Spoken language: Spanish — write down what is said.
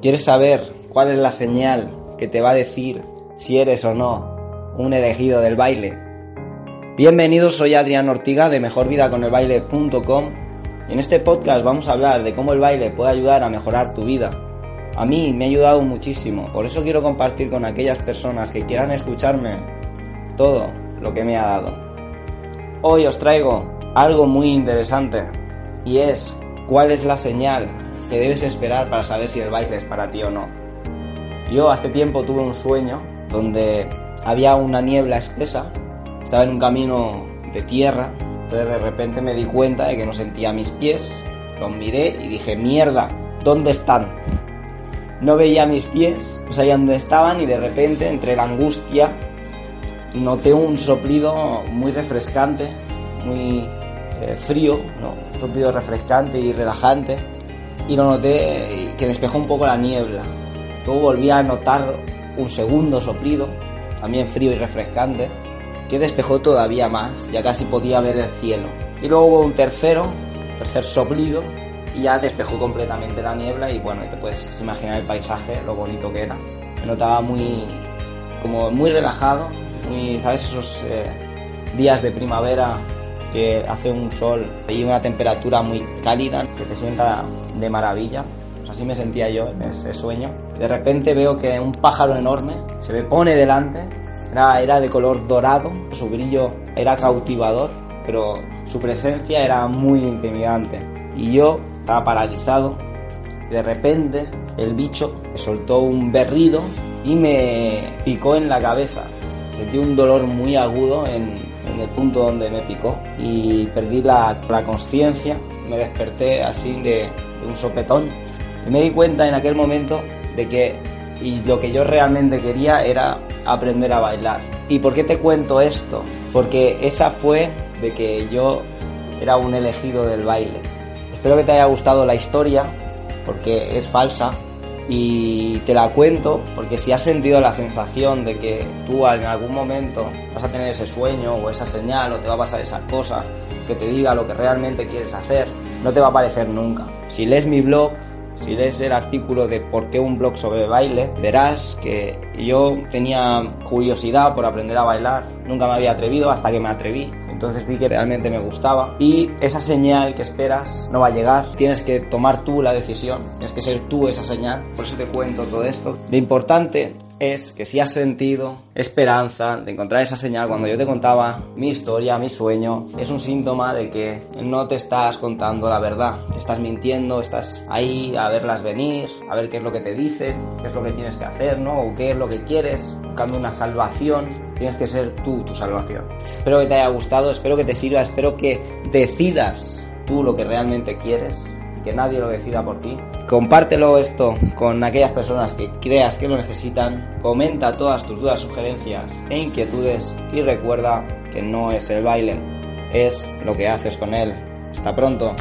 ¿Quieres saber cuál es la señal que te va a decir si eres o no un elegido del baile? Bienvenidos, soy Adrián Ortiga de mejorvidaconelbaile.com en este podcast vamos a hablar de cómo el baile puede ayudar a mejorar tu vida. A mí me ha ayudado muchísimo, por eso quiero compartir con aquellas personas que quieran escucharme todo lo que me ha dado. Hoy os traigo algo muy interesante y es cuál es la señal que debes esperar para saber si el baile es para ti o no. Yo hace tiempo tuve un sueño donde había una niebla espesa, estaba en un camino de tierra, entonces de repente me di cuenta de que no sentía mis pies, los miré y dije, mierda, ¿dónde están? No veía mis pies, no sabía dónde estaban y de repente entre la angustia noté un soplido muy refrescante, muy eh, frío, ¿no? un soplido refrescante y relajante y lo noté que despejó un poco la niebla. Luego volví a notar un segundo soplido, también frío y refrescante, que despejó todavía más, ya casi podía ver el cielo. Y luego hubo un tercero, tercer soplido, y ya despejó completamente la niebla y bueno, te puedes imaginar el paisaje, lo bonito que era. Me notaba muy, como muy relajado, muy, ¿sabes? Esos eh, días de primavera que hace un sol y una temperatura muy cálida que te sienta de maravilla. Así me sentía yo en ese sueño. De repente veo que un pájaro enorme se me pone delante. Era, era de color dorado, su brillo era cautivador, pero su presencia era muy intimidante. Y yo estaba paralizado. De repente el bicho soltó un berrido y me picó en la cabeza. Sentí un dolor muy agudo en, en el punto donde me picó y perdí la, la conciencia, me desperté así de, de, un sopetón y me di cuenta en aquel momento de que y lo que yo realmente quería era aprender a bailar. ¿Y por qué te cuento esto? Porque esa fue de que yo era un elegido del baile. Espero que te haya gustado la historia porque es falsa, y te la cuento porque si has sentido la sensación de que tú en algún momento vas a tener ese sueño o esa señal o te va a pasar esa cosa que te diga lo que realmente quieres hacer, no te va a aparecer nunca. Si lees mi blog, si lees el artículo de por qué un blog sobre baile, verás que yo tenía curiosidad por aprender a bailar, nunca me había atrevido hasta que me atreví entonces vi que realmente me gustaba. Y esa señal que esperas no va a llegar, tienes que tomar tú la decisión, tienes que ser tú esa señal, por eso te cuento todo esto. Lo importante es que si has sentido esperanza de encontrar esa señal cuando yo te contaba mi historia, mi sueño, es un síntoma de que no te estás contando la verdad, estás mintiendo, estás ahí a verlas venir, a ver qué es lo que te dicen, qué es lo que tienes que hacer, ¿no? O qué es lo que quieres, buscando una salvación, tienes que ser tú tu salvación. Espero que te haya gustado, espero que te sirva, espero que decidas tú lo que realmente quieres que nadie lo decida por ti. Compártelo esto con aquellas personas que creas que lo necesitan. Comenta todas tus dudas, sugerencias e inquietudes y recuerda que no es el baile, es lo que haces con él. Hasta pronto.